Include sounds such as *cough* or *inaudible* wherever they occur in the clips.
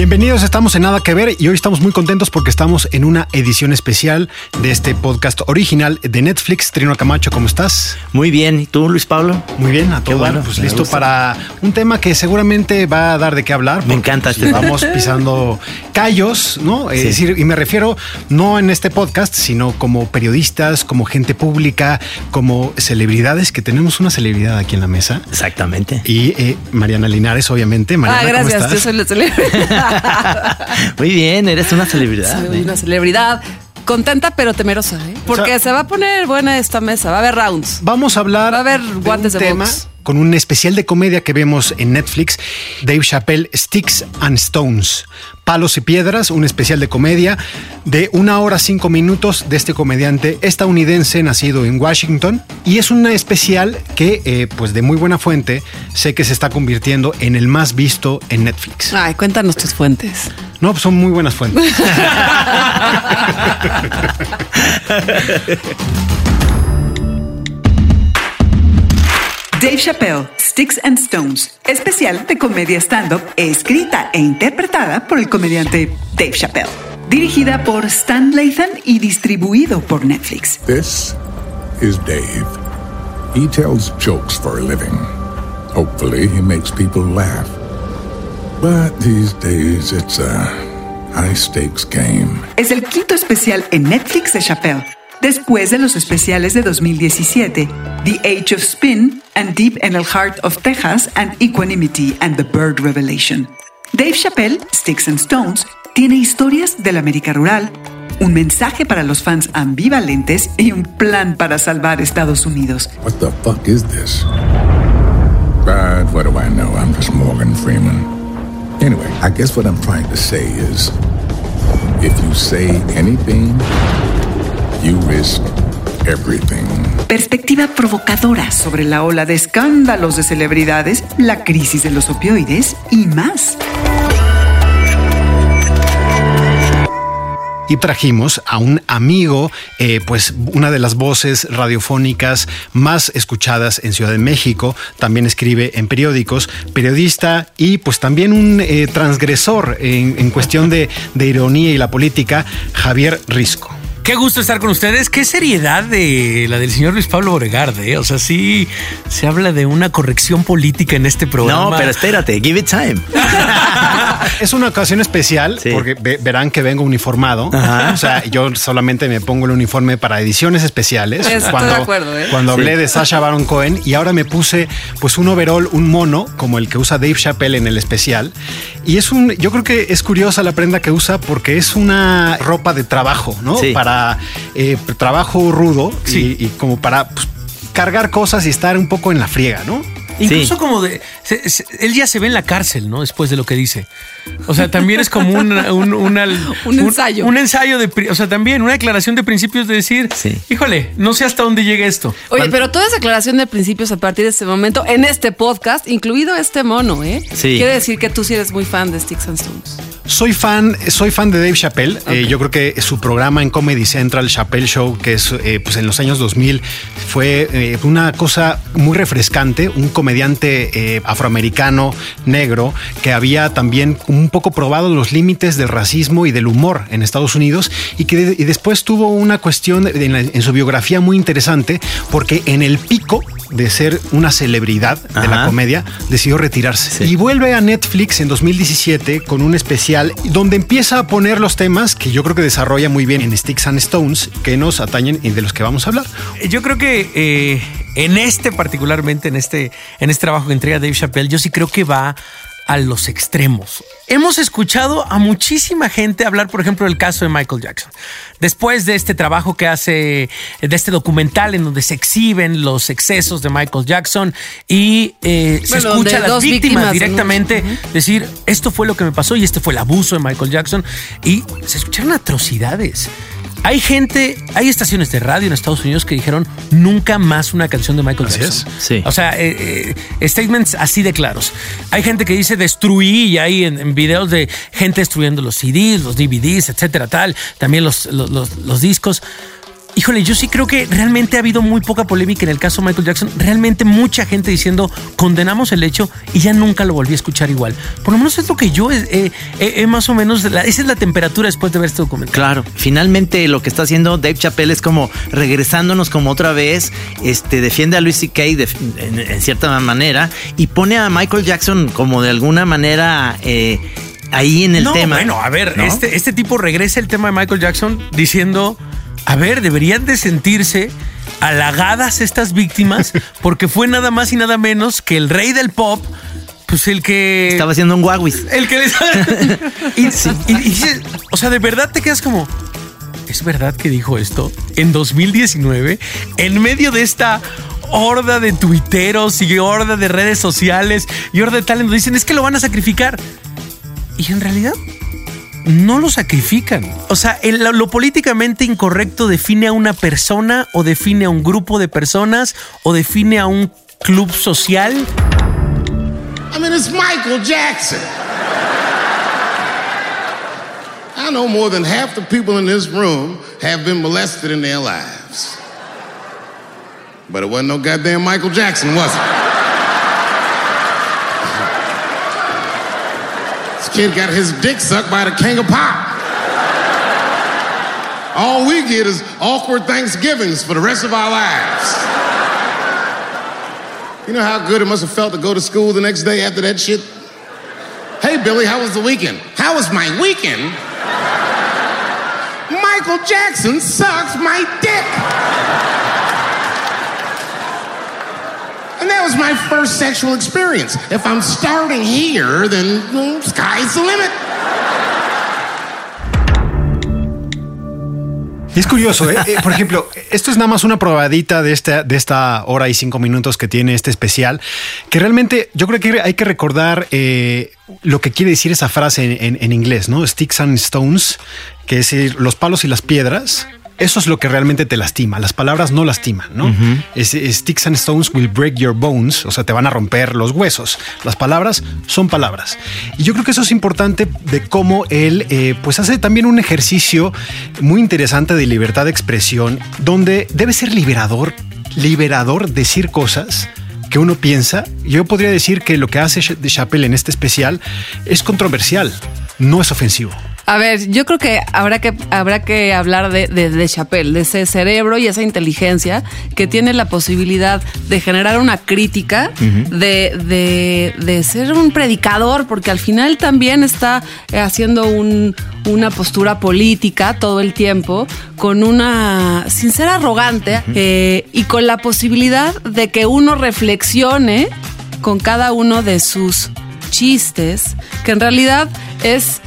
Bienvenidos, estamos en Nada que Ver y hoy estamos muy contentos porque estamos en una edición especial de este podcast original de Netflix. Trino Camacho, ¿cómo estás? Muy bien. ¿Y tú, Luis Pablo? Muy bien, a todo. bueno, pues listo gusta. para un tema que seguramente va a dar de qué hablar. Me encanta pues, este tema. Vamos *laughs* pisando callos, ¿no? Es decir, y me refiero no en este podcast, sino como periodistas, como gente pública, como celebridades, que tenemos una celebridad aquí en la mesa. Exactamente. Y eh, Mariana Linares, obviamente. Mariana, Ah, ¿cómo gracias. estás? Yo soy la celebridad. *laughs* *laughs* Muy bien, eres una celebridad. soy ¿eh? una celebridad. Contenta pero temerosa, ¿eh? Porque O sea- se va a poner buena esta mesa. Va a haber rounds. Vamos a hablar Va a haber de guantes un de tema box. Con un especial de comedia que vemos en Netflix, Dave Chappelle Sticks and Stones, Palos y Piedras, un especial de comedia de una hora cinco minutos de este comediante estadounidense nacido en Washington y es un especial que, eh, pues de muy buena fuente, sé que se está convirtiendo en el más visto en Netflix. Ay, cuéntanos tus fuentes. No, pues son muy buenas fuentes. *laughs* *laughs* Dave Chappelle, Sticks and Stones, especial de comedia stand-up, escrita e interpretada por el comediante Dave Chappelle. Dirigida por Stan Lathan y distribuido por Netflix. This is Dave. He tells jokes for a living. Hopefully, he makes people laugh. But these days, it's a high stakes game. Es el quinto especial en Netflix de Chappelle, después de los especiales de 2017, The Age of Spin and Deep in the Heart of Texas and Equanimity and the Bird Revelation. Dave Chappelle, Sticks and Stones, tiene historias de la América rural, un mensaje para los fans ambivalentes y un plan para salvar Estados Unidos. What the fuck is this? But what do I know? I'm just Morgan Freeman. Anyway, I guess what I'm trying to say is if you say anything, you risk everything. Perspectiva provocadora sobre la ola de escándalos de celebridades, la crisis de los opioides y más. y trajimos a un amigo, eh, pues una de las voces radiofónicas más escuchadas en Ciudad de México, también escribe en periódicos, periodista y pues también un eh, transgresor en, en cuestión de, de ironía y la política, Javier Risco. Qué gusto estar con ustedes. Qué seriedad de la del señor Luis Pablo Boregard, ¿eh? O sea, sí se habla de una corrección política en este programa. No, pero espérate, give it time. *laughs* Es una ocasión especial Sí. porque ve- verán que vengo uniformado. Ajá. O sea, yo solamente me pongo el uniforme para ediciones especiales. Estoy de acuerdo, ¿eh? cuando Sí. hablé de Sasha Baron Cohen y ahora me puse pues un overall, un mono como el que usa Dave Chappelle en el especial. Y es un, yo creo que es curiosa la prenda que usa porque es una ropa de trabajo, ¿no? Sí. Para eh, trabajo rudo Sí. y, y como para pues, cargar cosas y estar un poco en la friega, ¿no? Incluso Sí. como de. Se- se- él ya se ve en la cárcel, ¿no? Después de lo que dice. O sea, también es como un, *laughs* un, una- Un ensayo. Un, ensayo de. O sea, también una declaración de principios de decir, Sí. híjole, no sé hasta dónde llega esto. Oye, pero toda esa aclaración de principios a partir de este momento en este podcast, incluido este mono, ¿eh? Sí. Quiere decir que tú sí eres muy fan de Sticks and Stones. Soy fan, soy fan de Dave Chappelle. Eh, yo creo que su programa en Comedy Central, Chappelle Show, que es eh, pues en los años 2000, fue eh, una cosa muy refrescante. Un comediante eh, afroamericano negro que había también un poco probado los límites del racismo y del humor en Estados Unidos y que de- y después tuvo una cuestión en, la- en su biografía muy interesante porque en el pico de ser una celebridad de la comedia decidió retirarse Sí. y vuelve a Netflix en 2017 con un especial donde empieza a poner los temas que yo creo que desarrolla muy bien en Sticks and Stones que nos atañen y de los que vamos a hablar. Yo creo que eh, en este particularmente, en este, en este trabajo que entrega Dave Chappelle, yo sí creo que va a los extremos. Hemos escuchado a muchísima gente hablar, por ejemplo, del caso de Michael Jackson. Después de este trabajo que hace, de este documental en donde se exhiben los excesos de Michael Jackson y eh, se escucha a las víctimas, directamente decir, esto fue lo que me pasó y este fue el abuso de Michael Jackson. Y se escucharon atrocidades. Hay gente, hay estaciones de radio en Estados Unidos que dijeron nunca más una canción de Michael Así Jackson. es. Sí. O sea, eh, eh, statements así de claros. Hay gente que dice destruí y hay en, en videos de gente destruyendo los CDs, los DVDs, etcétera, tal. También los, los, los- los discos. Híjole, yo sí creo que realmente ha habido muy poca polémica en el caso Michael Jackson. Realmente mucha gente diciendo condenamos el hecho y ya nunca lo volví a escuchar igual. Por lo menos es lo que yo eh, eh, eh, más o menos, la- esa es la temperatura después de ver este documental. Claro, finalmente lo que está haciendo Dave Chappelle es como regresándonos como otra vez, este defiende a Luis C.K. de- en, en cierta manera y pone a Michael Jackson como de alguna manera eh, ahí en el no, tema. Bueno, a ver, ¿no? este, este tipo regresa el tema de Michael Jackson diciendo, a ver, deberían de sentirse halagadas estas víctimas *laughs* porque fue nada más y nada menos que el rey del pop, pues el que... estaba haciendo un guaguis. El que les... *laughs* y, *laughs* y- o sea, de verdad te quedas como... ¿Es verdad que dijo esto en 2019? En medio de esta horda de tuiteros y horda de redes sociales y horda de talento, dicen, es que lo van a sacrificar. Y en realidad no lo sacrifican. O sea, el- lo, lo políticamente incorrecto define a una persona o define a un grupo de personas o define a un club social. I mean, it's Michael Jackson. I know more than half the people in this room have been molested in their lives. But it wasn't no goddamn Michael Jackson, was it? Kid got his dick sucked by the king of pop. All we get is awkward Thanksgivings for the rest of our lives. You know how good it must have felt to go to school the next day after that shit? Hey, Billy, how was the weekend? How was my weekend? Michael Jackson sucks my dick. That was my first sexual experience. If I'm starting here, then mm, sky's the limit. Es curioso, ¿eh? Eh, por ejemplo, esto es nada más una probadita de esta, hora y cinco minutos que tiene este especial, que realmente yo creo que hay que recordar eh, lo que quiere decir esa frase en inglés, ¿no? Sticks and stones, que es decir, los palos y las piedras. Eso es lo que realmente te lastima. Las palabras no lastiman, ¿no? Es- es sticks and stones will break your bones, o sea, te van a romper los huesos. Las palabras son palabras. Y yo creo que eso es importante de cómo él, eh, pues, hace también un ejercicio muy interesante de libertad de expresión, donde debe ser liberador, liberador decir cosas que uno piensa. Yo podría decir que lo que hace de Chappelle en este especial es controversial, no es ofensivo. A ver, yo creo que habrá que, habrá que hablar de, de, de Chappelle, de ese cerebro y esa inteligencia que tiene la posibilidad de generar una crítica, de, de- de ser un predicador, porque al final también está haciendo un- una postura política todo el tiempo, con una, sin ser arrogante, eh, y con la posibilidad de que uno reflexione con cada uno de sus chistes, que en realidad es...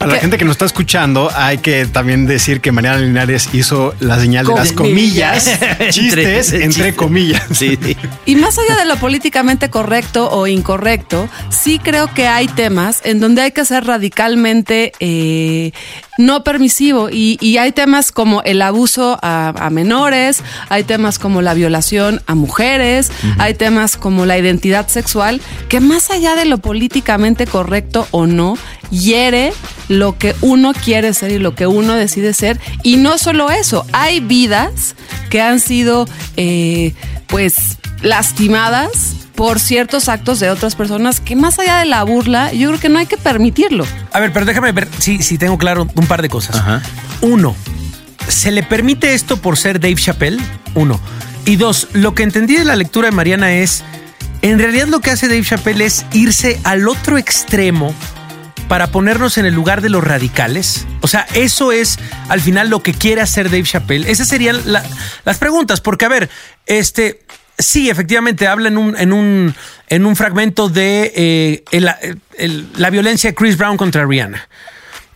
Para la gente que nos está escuchando, hay que también decir que Mariana Linares hizo la señal de las comillas, *laughs* chistes entre, comillas. Sí, sí. Y más allá de lo políticamente correcto o incorrecto, sí creo que hay temas en donde hay que ser radicalmente eh, no permisivo. Y, y hay temas como el abuso a, a menores, hay temas como la violación a mujeres, hay temas como la identidad sexual, que más allá de lo políticamente correcto o no, hiere lo que uno quiere ser y lo que uno decide ser. Y no solo eso, hay vidas que han sido, eh, pues, lastimadas por ciertos actos de otras personas que más allá de la burla, yo creo que no hay que permitirlo. A ver, pero déjame ver si, si tengo claro un par de cosas. Ajá. Uno, ¿se le permite esto por ser Dave Chappelle? Uno. Y dos, lo que entendí de la lectura de Mariana es, en realidad lo que hace Dave Chappelle es irse al otro extremo para ponernos en el lugar de los radicales. O sea, eso es al final lo que quiere hacer Dave Chappelle. Esas serían la- las preguntas, porque a ver, este... Sí, efectivamente, habla en un, en un, en un fragmento de eh, la violencia de Chris Brown contra Rihanna.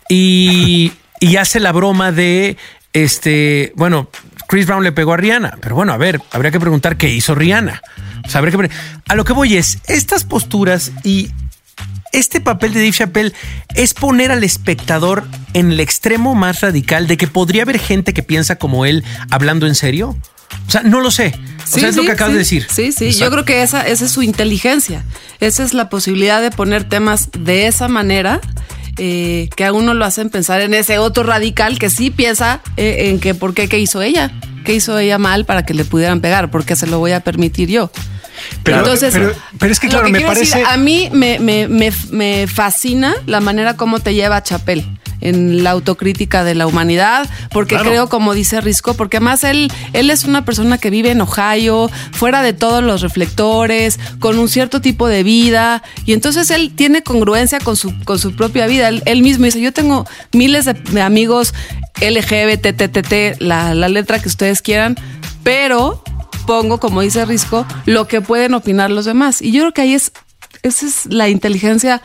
Y, hace la broma de, este, bueno, Chris Brown le pegó a Rihanna, pero bueno, a ver, habría que preguntar qué hizo Rihanna. O sea, habría que a lo que voy es, estas posturas y este papel de Dave Chappelle es poner al espectador en el extremo más radical de que podría haber gente que piensa como él hablando en serio. O sea, no lo sé. O sea, es lo que acabas sí. de decir. Sí, sí. Yo creo que esa, esa es su inteligencia. Esa es la posibilidad de poner temas de esa manera. eh, que a uno lo hacen pensar en ese otro radical que sí piensa eh, en que por qué qué hizo ella, qué hizo ella mal para que le pudieran pegar, porque se lo voy a permitir yo. Pero- Entonces, pero- pero es que, claro, me quiero decir, parece- a mí me, me- me- me fascina la manera como te lleva Chapel en la autocrítica de la humanidad, porque Claro. creo, como dice Risco, porque además él, él es una persona que vive en Ohio, fuera de todos los reflectores, con un cierto tipo de vida, y entonces él tiene congruencia con su, con su propia vida. Él, él mismo dice, yo tengo miles de, de amigos LGBTTT, la, la letra que ustedes quieran, pero pongo, como dice Risco, lo que pueden opinar los demás. Y yo creo que ahí es, esa es la inteligencia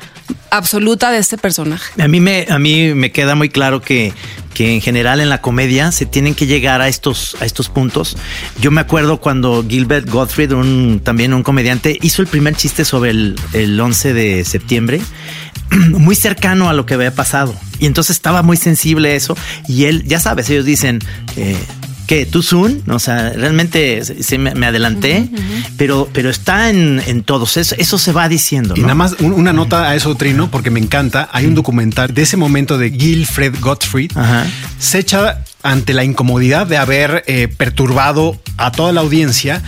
absoluta de este personaje. A mí me, a mí me queda muy claro que, que en general en la comedia se tienen que llegar a estos, a estos puntos. Yo me acuerdo cuando Gilbert Gottfried, un, también un comediante, hizo el primer chiste sobre el, el 11 de septiembre, *clears throat* muy cercano a lo que había pasado. Y entonces estaba muy sensible a eso. Y él, ya sabes, ellos dicen... eh, que tú soon, o sea, realmente sí, me, me adelanté, pero, pero está en, en todos. Eso, eso se va diciendo. Y nada más un- una nota a eso, Trino, porque me encanta. Hay un documental de ese momento de Gilfred Gottfried. Ajá. Se echa ante la incomodidad de haber eh, perturbado a toda la audiencia.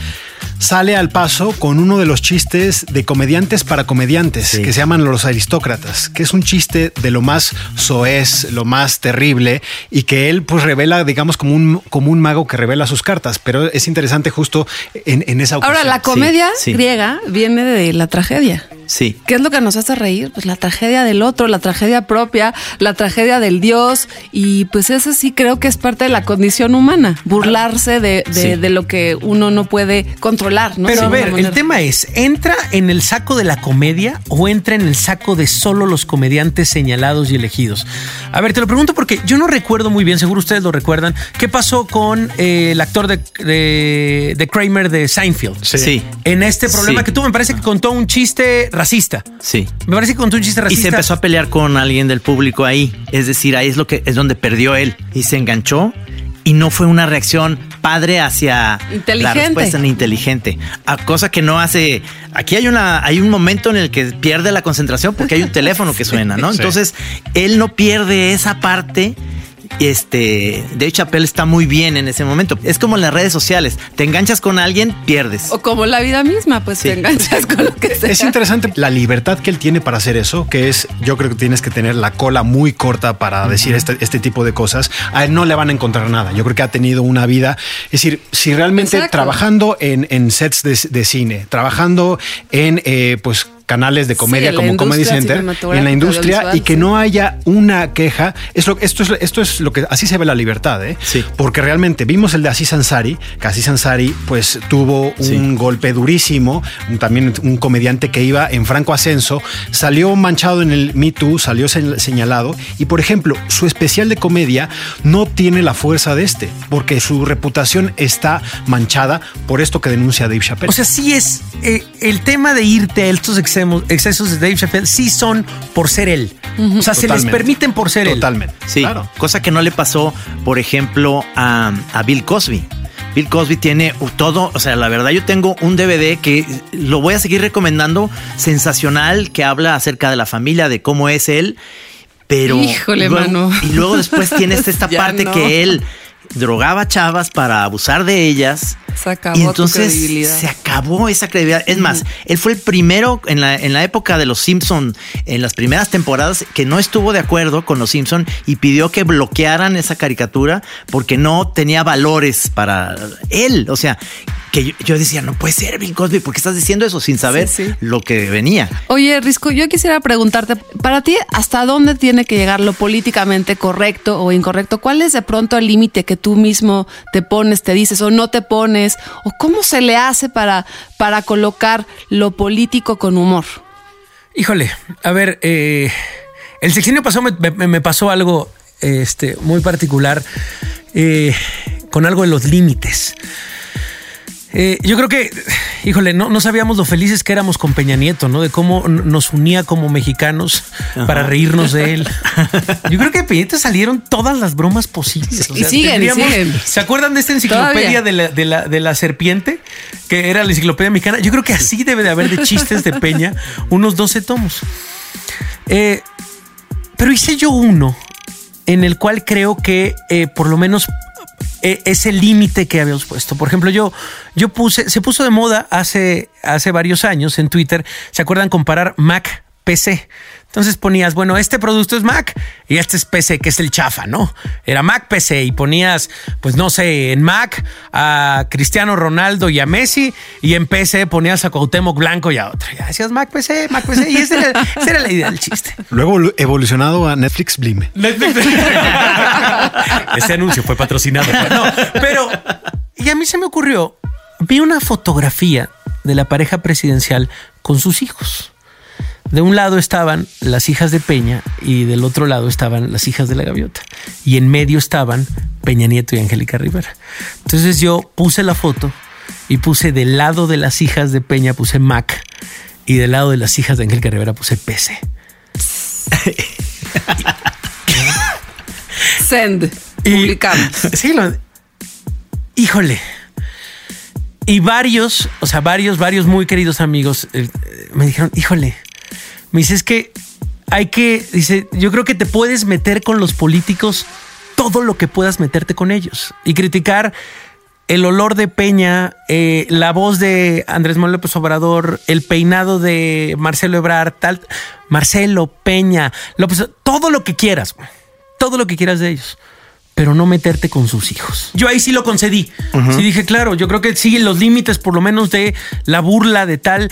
Sale al paso con uno de los chistes de comediantes para comediantes Sí. que se llaman los aristócratas, que es un chiste de lo más soez, lo más terrible y que él pues revela, digamos, como un, como un mago que revela sus cartas. Pero es interesante justo en, en esa ocasión. Ahora, la comedia sí. griega viene de la tragedia. Sí. ¿Qué es lo que nos hace reír? Pues la tragedia del otro, la tragedia propia, la tragedia del Dios. Y pues eso sí creo que es parte de la condición humana, burlarse de, de- Sí. de lo que uno no puede controlar. ¿No? Pero a ver, el tema es, ¿entra en el saco de la comedia o entra en el saco de solo los comediantes señalados y elegidos? A ver, te lo pregunto porque yo no recuerdo muy bien, seguro ustedes lo recuerdan, qué pasó con eh, el actor de, de- de Kramer de Seinfeld. Sí. En este problema Sí. que tuvo, me parece que contó un chiste racista. Sí. Me parece que contó un chiste Y racista. se empezó a pelear con alguien del público ahí. Es decir, ahí es lo que es donde perdió él. Y se enganchó. Y no fue una reacción padre hacia la respuesta ni inteligente. A cosa que no hace. Aquí hay una, hay un momento en el que pierde la concentración porque hay un *laughs* teléfono que suena, ¿no? Entonces, él no pierde esa parte. Este, Dave Chappelle está muy bien en ese momento. Es como en las redes sociales. Te enganchas con alguien, pierdes. O como la vida misma, pues Sí. te enganchas con lo que sea. Es interesante la libertad que él tiene para hacer eso, que es, yo creo que tienes que tener la cola muy corta para decir este, este tipo de cosas. A él no le van a encontrar nada. Yo creo que ha tenido una vida. Es decir, si realmente Exacto. trabajando en, en sets de, de cine, trabajando en, eh, pues, canales de comedia la como Comedy Center, en la industria, y que sí. no haya una queja. Es lo, esto, es, esto es lo que así se ve la libertad, ¿eh? Sí. Porque realmente vimos el de Aziz Ansari, que Aziz Ansari pues tuvo un Sí. golpe durísimo, un- también un comediante que iba en franco ascenso, salió manchado en el Me Too, salió se- señalado y por ejemplo su especial de comedia no tiene la fuerza de este, porque su reputación está manchada por esto que denuncia Dave Chappelle. O sea, sí es eh, el tema de irte a estos excesos de Dave Chappelle, sí son por ser él. O sea, se les Totalmente. permiten por ser él. Totalmente. Sí, Claro. cosa que no le pasó, por ejemplo, a, a Bill Cosby. Bill Cosby tiene todo, o sea, la verdad yo tengo un DVD que lo voy a seguir recomendando, sensacional, que habla acerca de la familia, de cómo es él, pero... Híjole, luego- mano. Y luego después *laughs* tienes esta parte no. que él drogaba chavas para abusar de ellas. Se acabó y tu entonces credibilidad. se acabó esa credibilidad. Es más, él fue el primero en la, en la época de los Simpson, en las primeras temporadas, que no estuvo de acuerdo con los Simpson y pidió que bloquearan esa caricatura porque no tenía valores para él. O sea, que yo, yo decía, no puede ser Bill Cosby, porque estás diciendo eso sin saber Sí, sí. lo que venía. Oye, Risco, yo quisiera preguntarte, para ti, ¿hasta dónde tiene que llegar lo políticamente correcto o incorrecto? ¿Cuál es de pronto el límite que tú mismo te pones, te dices o no te pones? ¿O cómo se le hace para, para colocar lo político con humor? Híjole, a ver, eh, el sexenio pasado me, me- me pasó algo este, muy particular eh, con algo de los límites. Eh, yo creo que, híjole, no, no sabíamos lo felices que éramos con Peña Nieto, ¿no? De cómo nos unía como mexicanos para reírnos de él. *laughs* Yo creo que de Peña Nieto salieron todas las bromas posibles. Y siguen, y siguen. ¿Se acuerdan de esta enciclopedia de la, de, la, de la serpiente? Que era la enciclopedia mexicana. Yo creo que así debe de haber de chistes de Peña, unos 12 tomos. Eh, pero hice yo uno en el cual creo que eh, por lo menos ese límite que habíamos puesto. Por ejemplo, yo, yo puse, se puso de moda hace, hace varios años en Twitter, ¿se acuerdan comparar Mac PC? Entonces ponías, bueno, este producto es Mac y este es PC, que es el chafa, ¿no? Era Mac PC y ponías, pues no sé, en Mac a Cristiano Ronaldo y a Messi y en PC ponías a Cuauhtémoc Blanco y a otro. Ya decías Mac PC, Mac PC y esa era, esa era la idea del chiste. Luego evolucionado a Netflix Blime. *laughs* Ese anuncio fue patrocinado. No, pero. Y a mí se me ocurrió. Vi una fotografía de la pareja presidencial con sus hijos. De un lado estaban las hijas de Peña y del otro lado estaban las hijas de la gaviota. Y en medio estaban Peña Nieto y Angélica Rivera. Entonces yo puse la foto y puse del lado de las hijas de Peña, puse Mac. Y del lado de las hijas de Angélica Rivera puse PC. *laughs* Send. Y- Publicamos. *laughs* Sí, lo- híjole. Y varios, o sea, varios, varios muy queridos amigos eh, eh, me dijeron, híjole, me dice, es que hay que, dice, yo creo que te puedes meter con los políticos todo lo que puedas meterte con ellos y criticar el olor de Peña, eh, la voz de Andrés Manuel López Obrador, el peinado de Marcelo Ebrard, tal, Marcelo, Peña, López, todo lo que quieras, todo lo que quieras de ellos pero no meterte con sus hijos. Yo ahí sí lo concedí. Sí dije, claro, yo creo que sí, los límites por lo menos de la burla de tal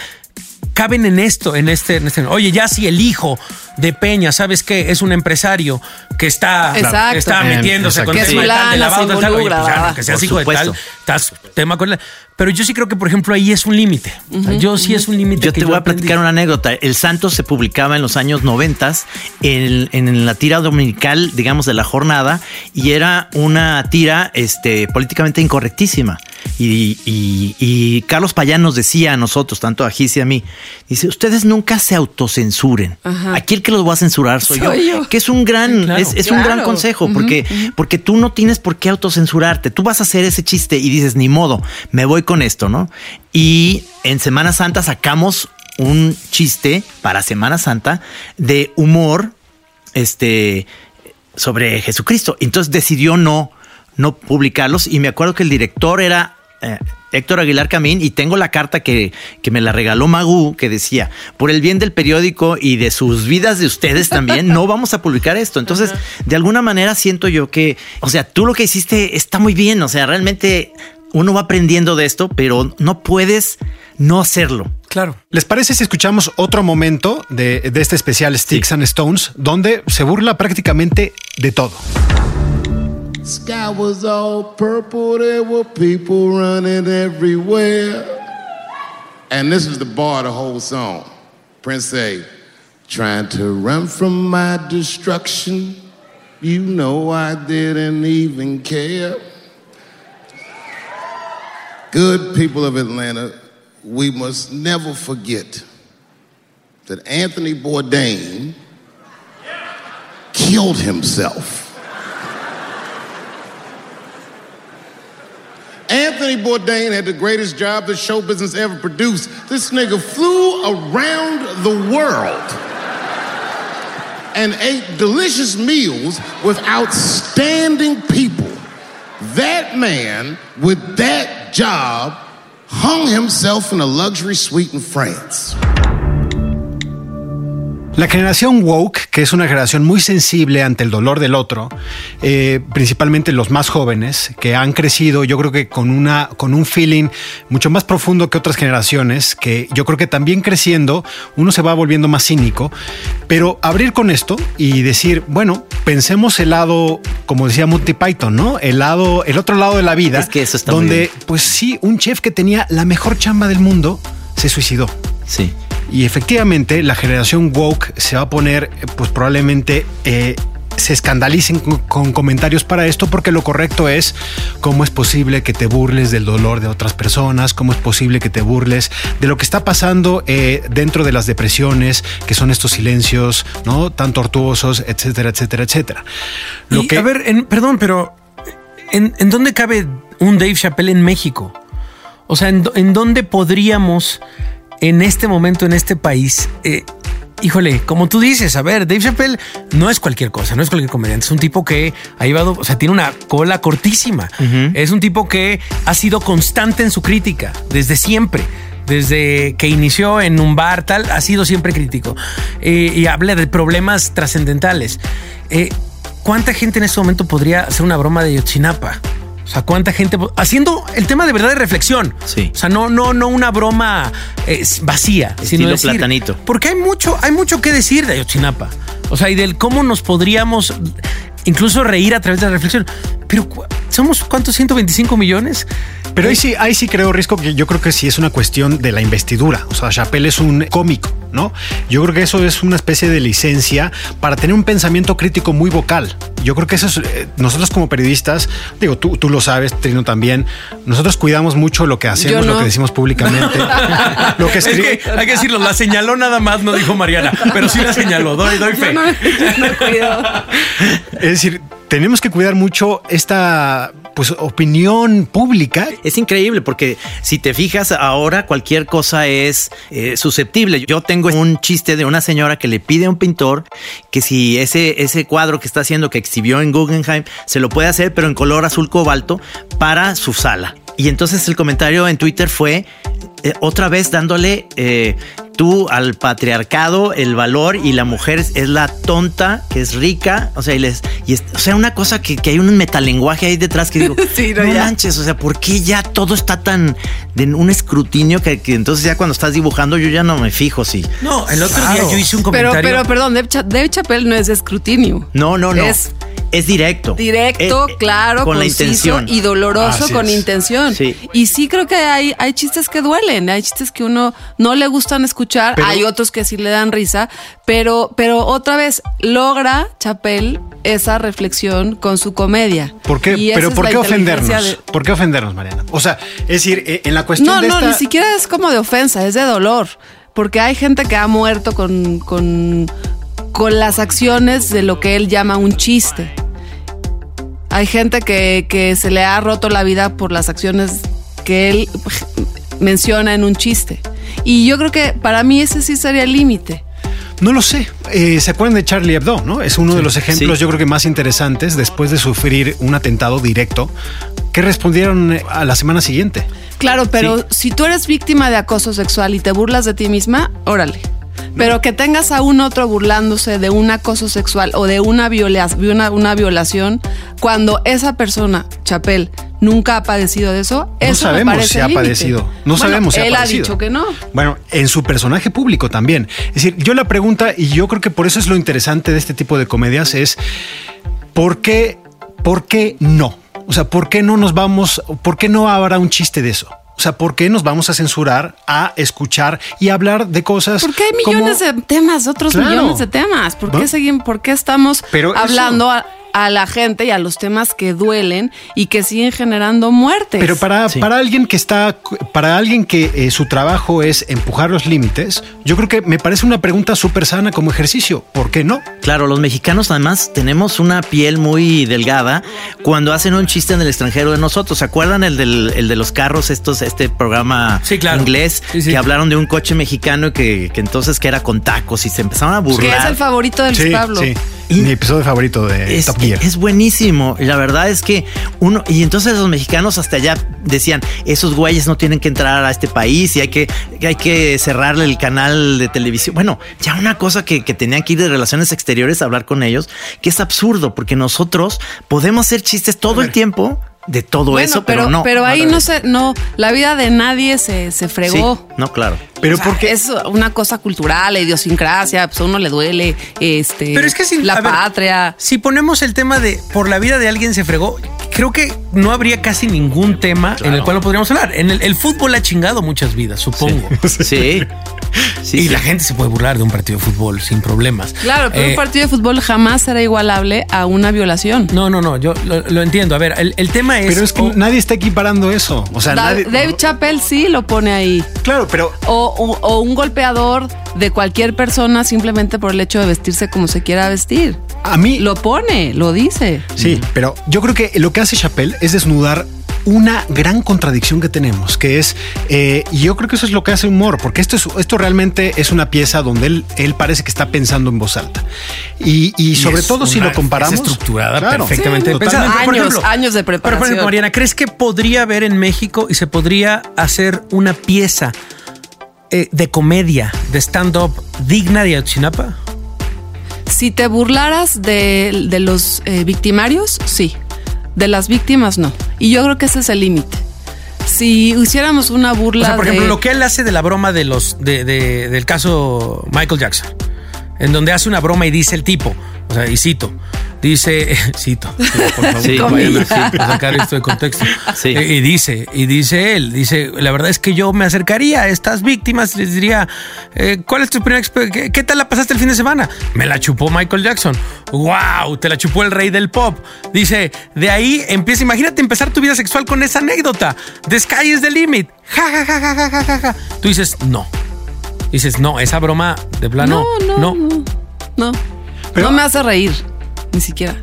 caben en esto, en este, en este. Oye, ya si el hijo de Peña, ¿sabes qué? Es un empresario que está, Exacto. está metiéndose con exacto. tema Que de tal, de lavado, se tal. Oye, pues que seas hijo de tal, estás tema con la- Pero yo sí creo que, por ejemplo, ahí es un límite. Yo sí es un límite. Yo que te voy a platicar una anécdota. El Santos se publicaba en los años 90 en, en la tira dominical, digamos, de la jornada, y era una tira este, políticamente incorrectísima. Y, y- y Carlos Payán nos decía a nosotros, tanto a Gis y a mí, dice, ustedes nunca se autocensuren. Ajá. Aquí el que los va a censurar soy, Soy yo. yo. Que es un gran, claro. es, es un gran consejo, porque, porque tú no tienes por qué autocensurarte. Tú vas a hacer ese chiste y dices, ni modo, me voy con esto, ¿no? Y en Semana Santa sacamos un chiste para Semana Santa de humor, este, sobre Jesucristo. Entonces decidió no, no publicarlos y me acuerdo que el director era eh, Héctor Aguilar Camín y tengo la carta que, que me la regaló Magú que decía, por el bien del periódico y de sus vidas de ustedes también, no vamos a publicar esto. Entonces, de alguna manera siento yo que, o sea, tú lo que hiciste está muy bien, o sea, realmente uno va aprendiendo de esto, pero no puedes no hacerlo. Claro. ¿Les parece si escuchamos otro momento de, de este especial Sticks and Stones, donde se burla prácticamente de todo? Sky was all purple, there were people running everywhere. And this is the bar of the whole song. Prince say, trying to run from my destruction. You know I didn't even care. Good people of Atlanta, we must never forget that Anthony Bourdain killed himself. Anthony Bourdain had the greatest job that show business ever produced. This nigga flew around the world and ate delicious meals with outstanding people. That man, with that job, hung himself in a luxury suite in France. La generación woke, que es una generación muy sensible ante el dolor del otro, eh, principalmente los más jóvenes, que han crecido, yo creo que con, una, con un feeling mucho más profundo que otras generaciones, que yo creo que también creciendo uno se va volviendo más cínico, pero abrir con esto y decir, bueno, pensemos el lado, como decía Monty Python, ¿no? El lado, el otro lado de la vida, Es que eso está donde, pues sí, un chef que tenía la mejor chamba del mundo se suicidó. Sí. Y efectivamente, la generación woke se va a poner, eh, pues probablemente eh, se escandalicen con, comentarios para esto, porque lo correcto es cómo es posible que te burles del dolor de otras personas, cómo es posible que te burles de lo que está pasando eh, dentro de las depresiones, que son estos silencios, ¿no? Tan tortuosos, etcétera, etcétera, etcétera. Lo Y, que, A ver, en- perdón, pero ¿en, en dónde cabe un Dave Chappelle en México? O sea, ¿en, dó- en dónde podríamos en este momento, en este país, eh, híjole, como tú dices, a ver, Dave Chappelle no es cualquier cosa, no es cualquier comediante, es un tipo que ha llevado, o sea, tiene una cola cortísima, es un tipo que ha sido constante en su crítica desde siempre. Desde que inició en un bar, tal, ha sido siempre crítico. Eh, y habla de problemas trascendentales. Eh, ¿Cuánta gente en este momento podría hacer una broma de Yotzinapa? O sea, ¿cuánta gente haciendo el tema de verdad de reflexión? Sí. O sea, no, no, no una broma eh, vacía, Estilo sino decir, platanito. Porque hay mucho, hay mucho que decir de Ayotzinapa. O sea, y del cómo nos podríamos incluso reír a través de la reflexión. Pero somos cuántos 125 millones. Pero ahí sí, ahí sí creo, Risco, que yo creo que sí es una cuestión de la investidura. O sea, Chappelle es un cómico, ¿no? Yo creo que eso es una especie de licencia para tener un pensamiento crítico muy vocal. Yo creo que eso es, eh, nosotros como periodistas, digo, tú, tú lo sabes, Trino también, nosotros cuidamos mucho lo que hacemos, Yo no. lo que decimos públicamente, lo que Es que hay que decirlo, la señaló nada más, no dijo Mariana, pero sí la señaló, doy, doy fe. No, no cuido. Es decir, tenemos que cuidar mucho esta pues opinión pública Es increíble porque si te fijas ahora cualquier cosa es eh, susceptible. Yo tengo un chiste de una señora que le pide a un pintor que si ese, ese cuadro que está haciendo que exhibió en Guggenheim se lo puede hacer pero en color azul cobalto para su sala. Y entonces el comentario en Twitter fue eh, otra vez dándole eh, tú al patriarcado el valor y la mujer es, la tonta que es rica, o sea, y les, y es- o sea, una cosa que, que hay un metalenguaje ahí detrás que digo, *laughs* Sí, no, manches, o sea, ¿por qué ya todo está tan de un escrutinio que, que entonces ya cuando estás dibujando yo ya no me fijo si No, el otro día Claro. yo hice un Pero, comentario. pero, perdón, Dave, Cha- Dave Chappelle no es de escrutinio. no, no, no. Es Es directo. directo, Eh, eh, claro, con la conciso intención. y doloroso Así con es. intención. Sí. Y sí creo que hay, hay chistes que duelen, hay chistes que uno no le gustan escuchar, Pero- hay otros que sí le dan risa, pero, pero otra vez logra Chapel esa reflexión con su comedia. ¿Por qué? Y Pero ¿por qué ofendernos? de- ¿Por qué ofendernos, Mariana? O sea, es decir, eh, en la cuestión no, de no, esta... ni siquiera es como de ofensa, es de dolor. Porque hay gente que ha muerto con, con, con las acciones de lo que él llama un chiste. Hay gente que, que se le ha roto la vida por las acciones que él menciona en un chiste. Y yo creo que para mí ese sí sería el límite. No lo sé. Eh, ¿Se acuerdan de Charlie Hebdo? ¿no? Es uno de los ejemplos, Sí. yo creo que más interesantes después de sufrir un atentado directo. ¿Qué respondieron eh, a la semana siguiente? Claro, pero Sí. si tú eres víctima de acoso sexual y te burlas de ti misma, órale. Pero que tengas a un otro burlándose de un acoso sexual o de una, viola- una, una violación, cuando esa persona, Chapel, nunca ha padecido de eso, No eso sabemos si ha límite. padecido. No Bueno, sabemos si ha él padecido. ha dicho que no. Bueno, en su personaje público también. Es decir, yo la pregunta, y yo creo que por eso es lo interesante de este tipo de comedias, es ¿por qué, por qué no? O sea, ¿por qué no nos vamos, por qué no habrá un chiste de eso? O sea, ¿por qué nos vamos a censurar a escuchar y hablar de cosas? Porque hay como- millones de temas, otros Claro. millones de temas. ¿Por qué, ¿No? seguimos, por qué estamos Pero eso- hablando a, a la gente y a los temas que duelen y que siguen generando muertes? Pero para, Sí. para alguien que está, para alguien que eh, su trabajo es empujar los límites, yo creo que me parece una pregunta súper sana como ejercicio. ¿Por qué no? Claro, los mexicanos además tenemos una piel muy delgada cuando hacen un chiste en el extranjero de nosotros. ¿Se acuerdan el, del, el de los carros, estos, este programa Sí, claro. inglés Sí, sí. que hablaron de un coche mexicano que, que entonces que era con tacos y se empezaron a que burlar? es el favorito del Sí, Pablo. sí. Mi episodio favorito de es, Top Gear. es buenísimo. Y la verdad es que uno, y entonces los mexicanos hasta allá decían, esos güeyes no tienen que entrar a este país y hay que, hay que cerrarle el canal de televisión. Bueno, ya una cosa que, que tenían que ir de relaciones exteriores a hablar con ellos, que es absurdo, porque nosotros podemos hacer chistes todo el tiempo de todo Bueno, eso, pero, no. Pero ahí no se, no, la vida de nadie se, se Sí, fregó. no, claro. Pero O sea, porque es una cosa cultural, la idiosincrasia, pues a uno le duele, este, Pero es que si, la ver, patria. si ponemos el tema de por la vida de alguien se fregó, creo que no habría casi ningún tema en el cual no podríamos hablar. En el, el fútbol ha chingado muchas vidas, supongo. *laughs* Sí. Sí, y sí. la gente se puede burlar de un partido de fútbol sin problemas. Claro, pero Eh, un partido de fútbol jamás será igualable a una violación. No, no, no, yo lo, lo entiendo. A ver, el, el tema es. pero es que nadie está equiparando eso. O sea, Da- nadie. Dave Chappelle sí lo pone ahí. Claro, pero O, o- o un golpeador de cualquier persona simplemente por el hecho de vestirse como se quiera vestir. a mí Lo pone, lo dice. Sí, pero yo creo que lo que hace Chappelle es desnudar una gran contradicción que tenemos, que es, eh, y yo creo que eso es lo que hace humor, porque esto, es, esto realmente es una pieza donde él, él parece que está pensando en voz alta. Y, y sobre todo si lo comparamos. Es estructurada Claro. perfectamente Sí, totalmente. Por Años, ejemplo, años de Pero, por ejemplo, preparación. Mariana, ¿crees que podría haber en México y se podría hacer una pieza eh, de comedia, de stand-up digna de Ayotzinapa? Si te burlaras de, de los eh, victimarios, sí. De las víctimas, no. Y yo creo que ese es el límite. Si hiciéramos una O burla sea, por ejemplo, lo que él hace de la broma de los de, de- del caso Michael Jackson, en donde hace una broma y dice el tipo, o sea, y cito, dice, *laughs* cito, por favor, Sí, vayan comillas. a a sacar esto de contexto. Sí. Eh, Y dice, y dice él, dice, la verdad es que yo me acercaría a estas víctimas y les diría, eh, ¿cuál es tu primera experiencia? ¿Qué, qué tal la pasaste el fin de semana? Me la chupó Michael Jackson. ¡Wow! Te la chupó el rey del pop. Dice, de ahí empieza, imagínate empezar tu vida sexual con esa anécdota. The sky is the limit. Ja, ja, ja, ja, ja, ja, ja, ja. Tú dices, no. Dices, no, esa broma de plano, no, no, no. No, Pero- no me hace reír, ni siquiera.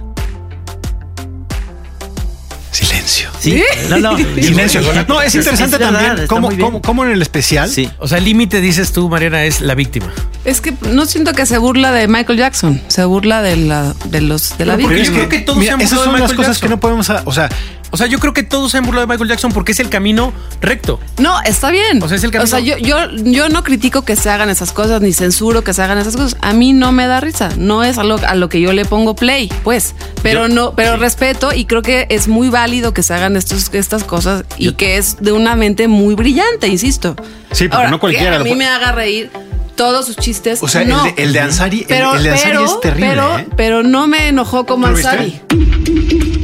Silencio. Sí. No, no. *laughs* Silencio. No, es interesante verdad, también cómo, en el especial. Sí. O sea, el límite, dices tú, Mariana, es la víctima. Es que no siento que se burla de Michael Jackson, se burla de la de los de la víctima. yo creo que todos mira, se han esas son de las cosas Jackson. que no podemos. O sea, O sea, yo creo que todos se han burlado de Michael Jackson porque es el camino recto. No, está bien. O sea, es el camino- O sea, yo, yo, yo no critico que se hagan esas cosas, ni censuro que se hagan esas cosas. A mí no me da risa. No es a lo, a lo que yo le pongo play, pues. Pero Yo- no, pero respeto y creo que es muy válido que se hagan estos, estas cosas y que es de una mente muy brillante, insisto. Sí, porque Ahora, no cualquiera que a mí me haga reír todos sus chistes. o sea el, no. de, el de Ansari, el- pero, el, de Ansari pero, es terrible. pero, ¿eh? pero no me enojó como ¿Tú lo viste?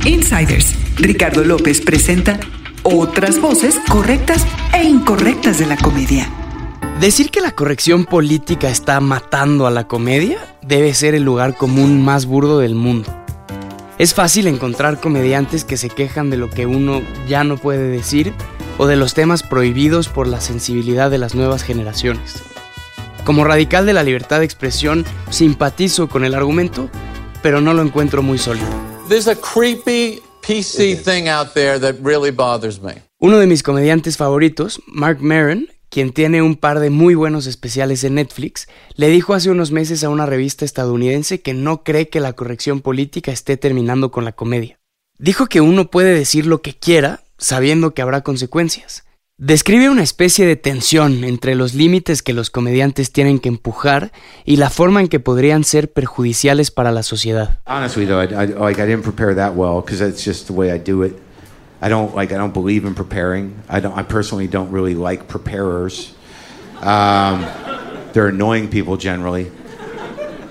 Insiders. Ricardo López presenta otras voces correctas e incorrectas de la comedia. Decir que la corrección política está matando a la comedia debe ser el lugar común más burdo del mundo. Es fácil encontrar comediantes que se quejan de lo que uno ya no puede decir o de los temas prohibidos por la sensibilidad de las nuevas generaciones. Como radical de la libertad de expresión, simpatizo con el argumento, pero no lo encuentro muy sólido. There's a creepy PC thing out there that really bothers me. Uno de mis comediantes favoritos, Mark Maron, quien tiene un par de muy buenos especiales en Netflix, le dijo hace unos meses a una revista estadounidense que no cree que la corrección política esté terminando con la comedia. Dijo que uno puede decir lo que quiera sabiendo que habrá consecuencias. Describe una especie de tensión entre los límites que los comediantes tienen que empujar y la forma en que podrían ser perjudiciales para la sociedad. Honestly, though, I, I, like I didn't prepare that well because that's just the way I do it. I don't like I don't believe in preparing. I don't. I personally don't really like preparers. Um, they're annoying people generally.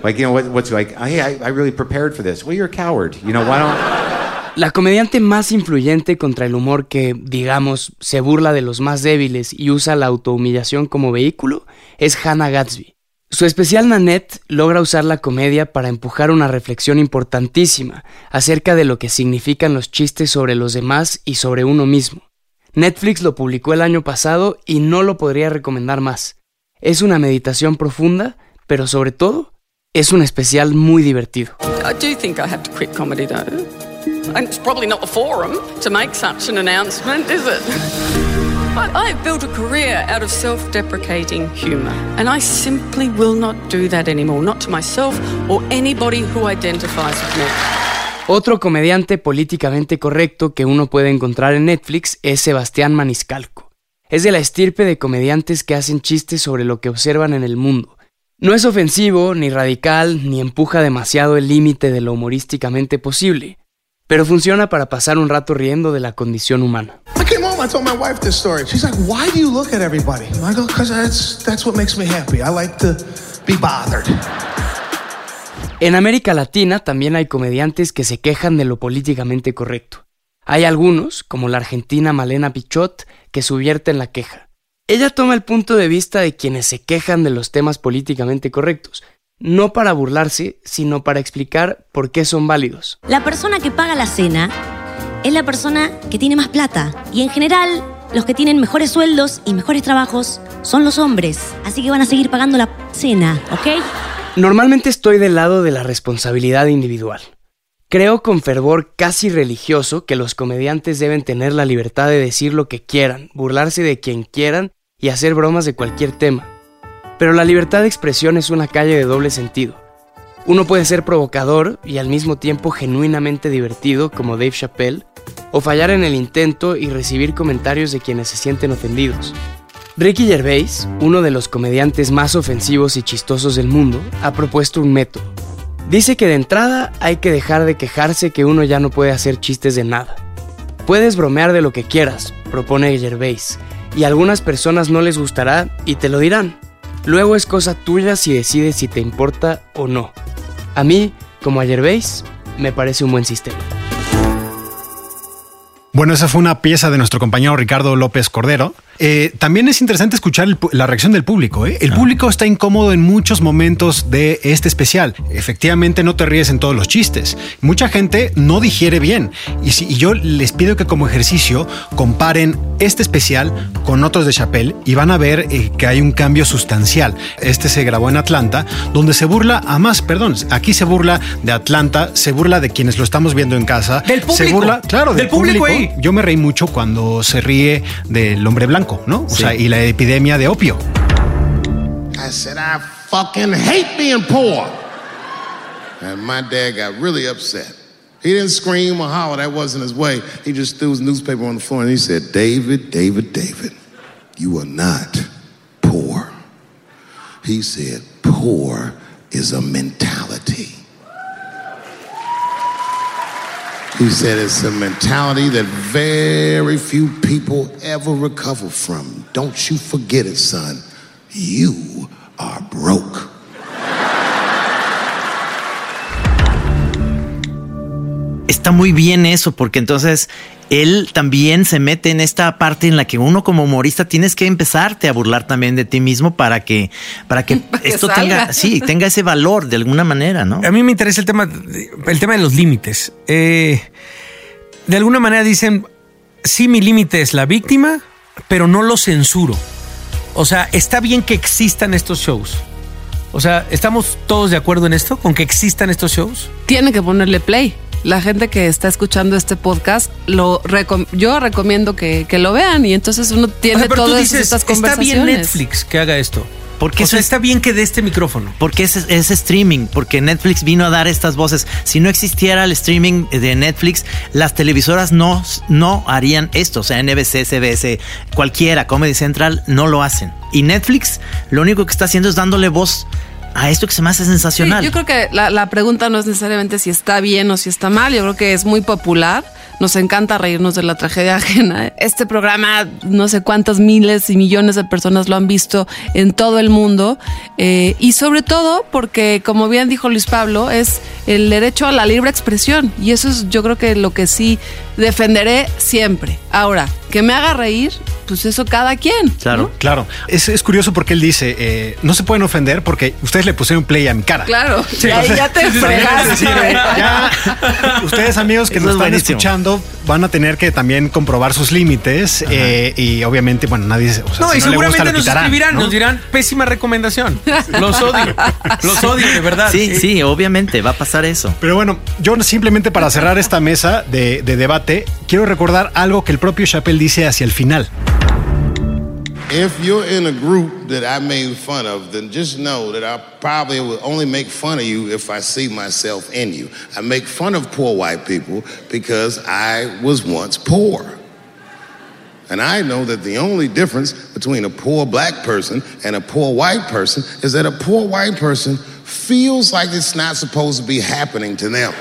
Like you know what, what's like? Hey, I, I really prepared for this. Well, you're a coward. You know why don't? La comediante más influyente contra el humor que, digamos, se burla de los más débiles y usa la autohumillación como vehículo es Hannah Gatsby. Su especial Nanette logra usar la comedia para empujar una reflexión importantísima acerca de lo que significan los chistes sobre los demás y sobre uno mismo. Netflix lo publicó el año pasado y no lo podría recomendar más. Es una meditación profunda, pero sobre todo, es un especial muy divertido. And it's probably not the forum to make such an announcement, is it? I, I've built a career out of self deprecating humour, and I simply will not do that anymore, not to myself or anybody who identifies with me. Otro comediante políticamente correcto que uno puede encontrar en Netflix es Sebastián Maniscalco. Es de la estirpe de comediantes que hacen chistes sobre lo que observan en el mundo. No es ofensivo, ni radical, ni empuja demasiado el límite de lo humorísticamente posible, pero funciona para pasar un rato riendo de la condición humana. I came home, I told my wife this story. She's like, why do you look at everybody? I go, because that's, that's what makes me happy. I like to be bothered. En América Latina también hay comediantes que se quejan de lo políticamente correcto. Hay algunos, como la argentina Malena Pichot, que subvierten la queja. Ella toma el punto de vista de quienes se quejan de los temas políticamente correctos, no para burlarse, sino para explicar por qué son válidos. La persona que paga la cena es la persona que tiene más plata. Y en general, los que tienen mejores sueldos y mejores trabajos son los hombres. Así que van a seguir pagando la cena, ¿ok? Normalmente estoy del lado de la responsabilidad individual. Creo con fervor casi religioso que los comediantes deben tener la libertad de decir lo que quieran, burlarse de quien quieran y hacer bromas de cualquier tema. Pero la libertad de expresión es una calle de doble sentido. Uno puede ser provocador y al mismo tiempo genuinamente divertido como Dave Chappelle, o fallar en el intento y recibir comentarios de quienes se sienten ofendidos. Ricky Gervais, uno de los comediantes más ofensivos y chistosos del mundo, ha propuesto un método. Dice que de entrada hay que dejar de quejarse que uno ya no puede hacer chistes de nada. Puedes bromear de lo que quieras, propone Gervais, y a algunas personas no les gustará y te lo dirán. Luego es cosa tuya si decides si te importa o no. A mí, como a Gervais, me parece un buen sistema. Bueno, esa fue una pieza de nuestro compañero Ricardo López Cordero. Eh, también es interesante escuchar el la reacción del público. ¿eh? El público está incómodo en muchos momentos de este especial. Efectivamente, no te ríes en todos los chistes. Mucha gente no digiere bien. Y, si, y yo les pido que como ejercicio comparen este especial con otros de Chappelle y van a ver eh, que hay un cambio sustancial. Este se grabó en Atlanta, donde se burla a más, perdón, aquí se burla de Atlanta, se burla de quienes lo estamos viendo en casa. Del Se público. burla, claro, del, Del público público. ahí. Yo me reí mucho cuando se ríe del hombre blanco, ¿no? O Sí. sea, y la epidemia de opio. I said, I fucking hate being poor. And my dad got really upset. He didn't scream or holler, that wasn't his way. He just threw his newspaper on the floor and he said, David, David, David, you are not poor. He said, poor is a mentality. He said it's a mentality that very few people ever recover from. Don't you forget it, son. You are broke. Está muy bien eso, porque entonces él también se mete en esta parte en la que uno como humorista tienes que empezarte a burlar también de ti mismo para que, para que *laughs* que esto salga. tenga, sí, tenga ese valor de alguna manera, ¿no? A mí me interesa el tema, de- el tema de los límites. Eh, de alguna manera dicen, sí, mi límite es la víctima, pero no lo censuro. O sea, está bien que existan estos shows. O sea, ¿estamos todos de acuerdo en esto? ¿Con que existan estos shows? Tiene que ponerle play. La gente que está escuchando este podcast, lo recom- yo recomiendo que, que lo vean y entonces uno tiene O sea, pero tú todas dices, estas está conversaciones. bien Netflix que haga esto. Porque o sea, eso es- está bien que dé este micrófono. Porque es, es streaming, porque Netflix vino a dar estas voces. Si no existiera el streaming de Netflix, las televisoras no, no harían esto. O sea, NBC, CBS, cualquiera, Comedy Central, no lo hacen. Y Netflix lo único que está haciendo es dándole voz a esto que se me hace sensacional. Sí, yo creo que la, la pregunta no es necesariamente si está bien o si está mal. Yo creo que es muy popular. Nos encanta reírnos de la tragedia *laughs* ajena. Este programa, no sé cuántas miles y millones de personas lo han visto en todo el mundo. Eh, y sobre todo porque, como bien dijo Luis Pablo, es el derecho a la libre expresión. Y eso es yo creo que lo que sí defenderé siempre. Ahora, que me haga reír, pues eso cada quien. Claro, claro. Es, es curioso porque él dice, eh, no se pueden ofender porque ustedes le pusieron play a mi cara. Claro, Sí, ya, o sea, ya te fregaste. ustedes amigos que Eso nos es están buenísimo. escuchando van a tener que también comprobar sus límites eh, y obviamente, bueno, nadie, se- o sea, No, si y no le gusta, seguramente nos quitarán, escribirán, ¿no? nos dirán pésima recomendación. Los odio. Los odio, de verdad. Sí, sí, obviamente va a pasar eso. Pero bueno, yo simplemente para cerrar esta mesa de, de debate, quiero recordar algo que el propio Chappelle dice hacia el final. if you're in a group that I made fun of, then just know that I probably will only make fun of you if I see myself in you. I make fun of poor white people because I was once poor. And I know that the only difference between a poor black person and a poor white person is that a poor white person feels like it's not supposed to be happening to them.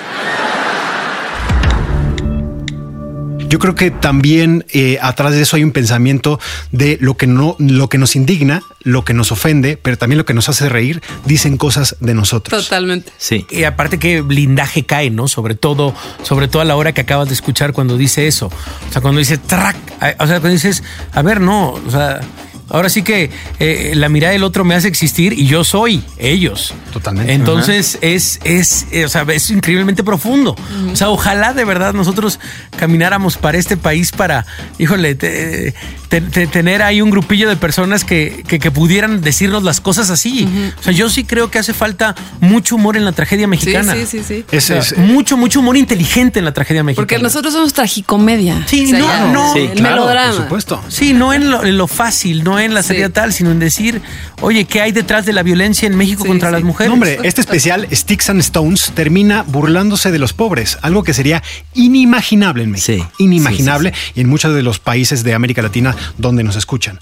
Yo creo que también eh, atrás de eso hay un pensamiento de lo que no, lo que nos indigna, lo que nos ofende, pero también lo que nos hace reír, dicen cosas de nosotros. Totalmente. Sí. Y aparte que blindaje cae, ¿no? Sobre todo, sobre todo a la hora que acabas de escuchar cuando dice eso. O sea, cuando dice track, o sea, cuando dices, a ver, no, o sea, ahora sí que eh, la mirada del otro me hace existir y yo soy ellos. Totalmente. Entonces es, es, eh, o sea, es increíblemente profundo. O sea, ojalá de verdad nosotros camináramos para este país para, híjole, te- te- te- tener ahí un grupillo de personas que, que- que pudieran decirnos las cosas así. O sea, yo sí creo que hace falta mucho humor en la tragedia mexicana. sí, sí, sí. O sea, mucho, mucho humor inteligente en la tragedia mexicana. Porque nosotros somos tragicomedia. Sí, O sea, no, no. el melodrama. Sí, no en lo, en lo fácil, no en la salida tal, sino en decir, oye, ¿qué hay detrás de la violencia en México contra las mujeres? No, hombre, *laughs* este especial Sticks and Stones termina burlándose de los pobres, algo que sería inimaginable en México. inimaginable y en muchos de los países de América Latina donde nos escuchan.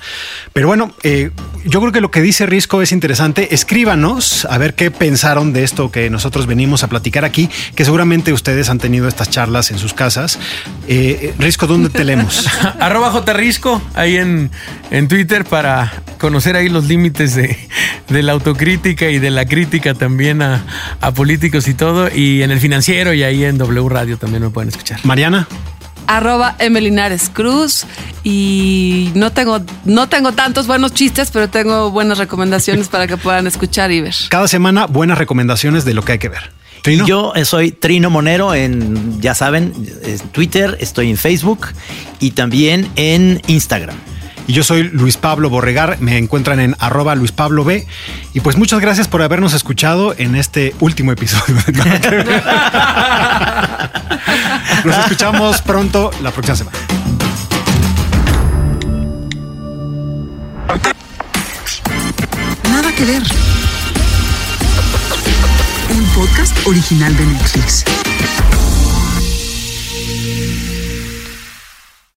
Pero bueno, eh, yo creo que lo que dice Risco es interesante. Escríbanos a ver qué pensaron de esto que nosotros venimos a platicar aquí, que seguramente ustedes han tenido estas charlas en sus casas. Eh, Risco, ¿dónde te leemos? *laughs* Arroba Jrisco ahí en, en Twitter para conocer ahí los límites de, de la autocrítica y de la crítica también a, a políticos y todo. Y en el financiero y ahí en W Radio también me pueden escuchar. Mariana. arroba Emelinares Cruz y no tengo, no tengo tantos buenos chistes, pero tengo buenas recomendaciones para que puedan escuchar y ver. Cada semana buenas recomendaciones de lo que hay que ver. Yo soy Trino Monero en, ya saben, en Twitter, estoy en Facebook y también en Instagram. Y yo soy Luis Pablo Borregar, me encuentran en arroba Luis Pablo B. Y pues muchas gracias por habernos escuchado en este último episodio. *laughs* Nos escuchamos pronto la próxima semana. Nada que ver. Un podcast original de Netflix.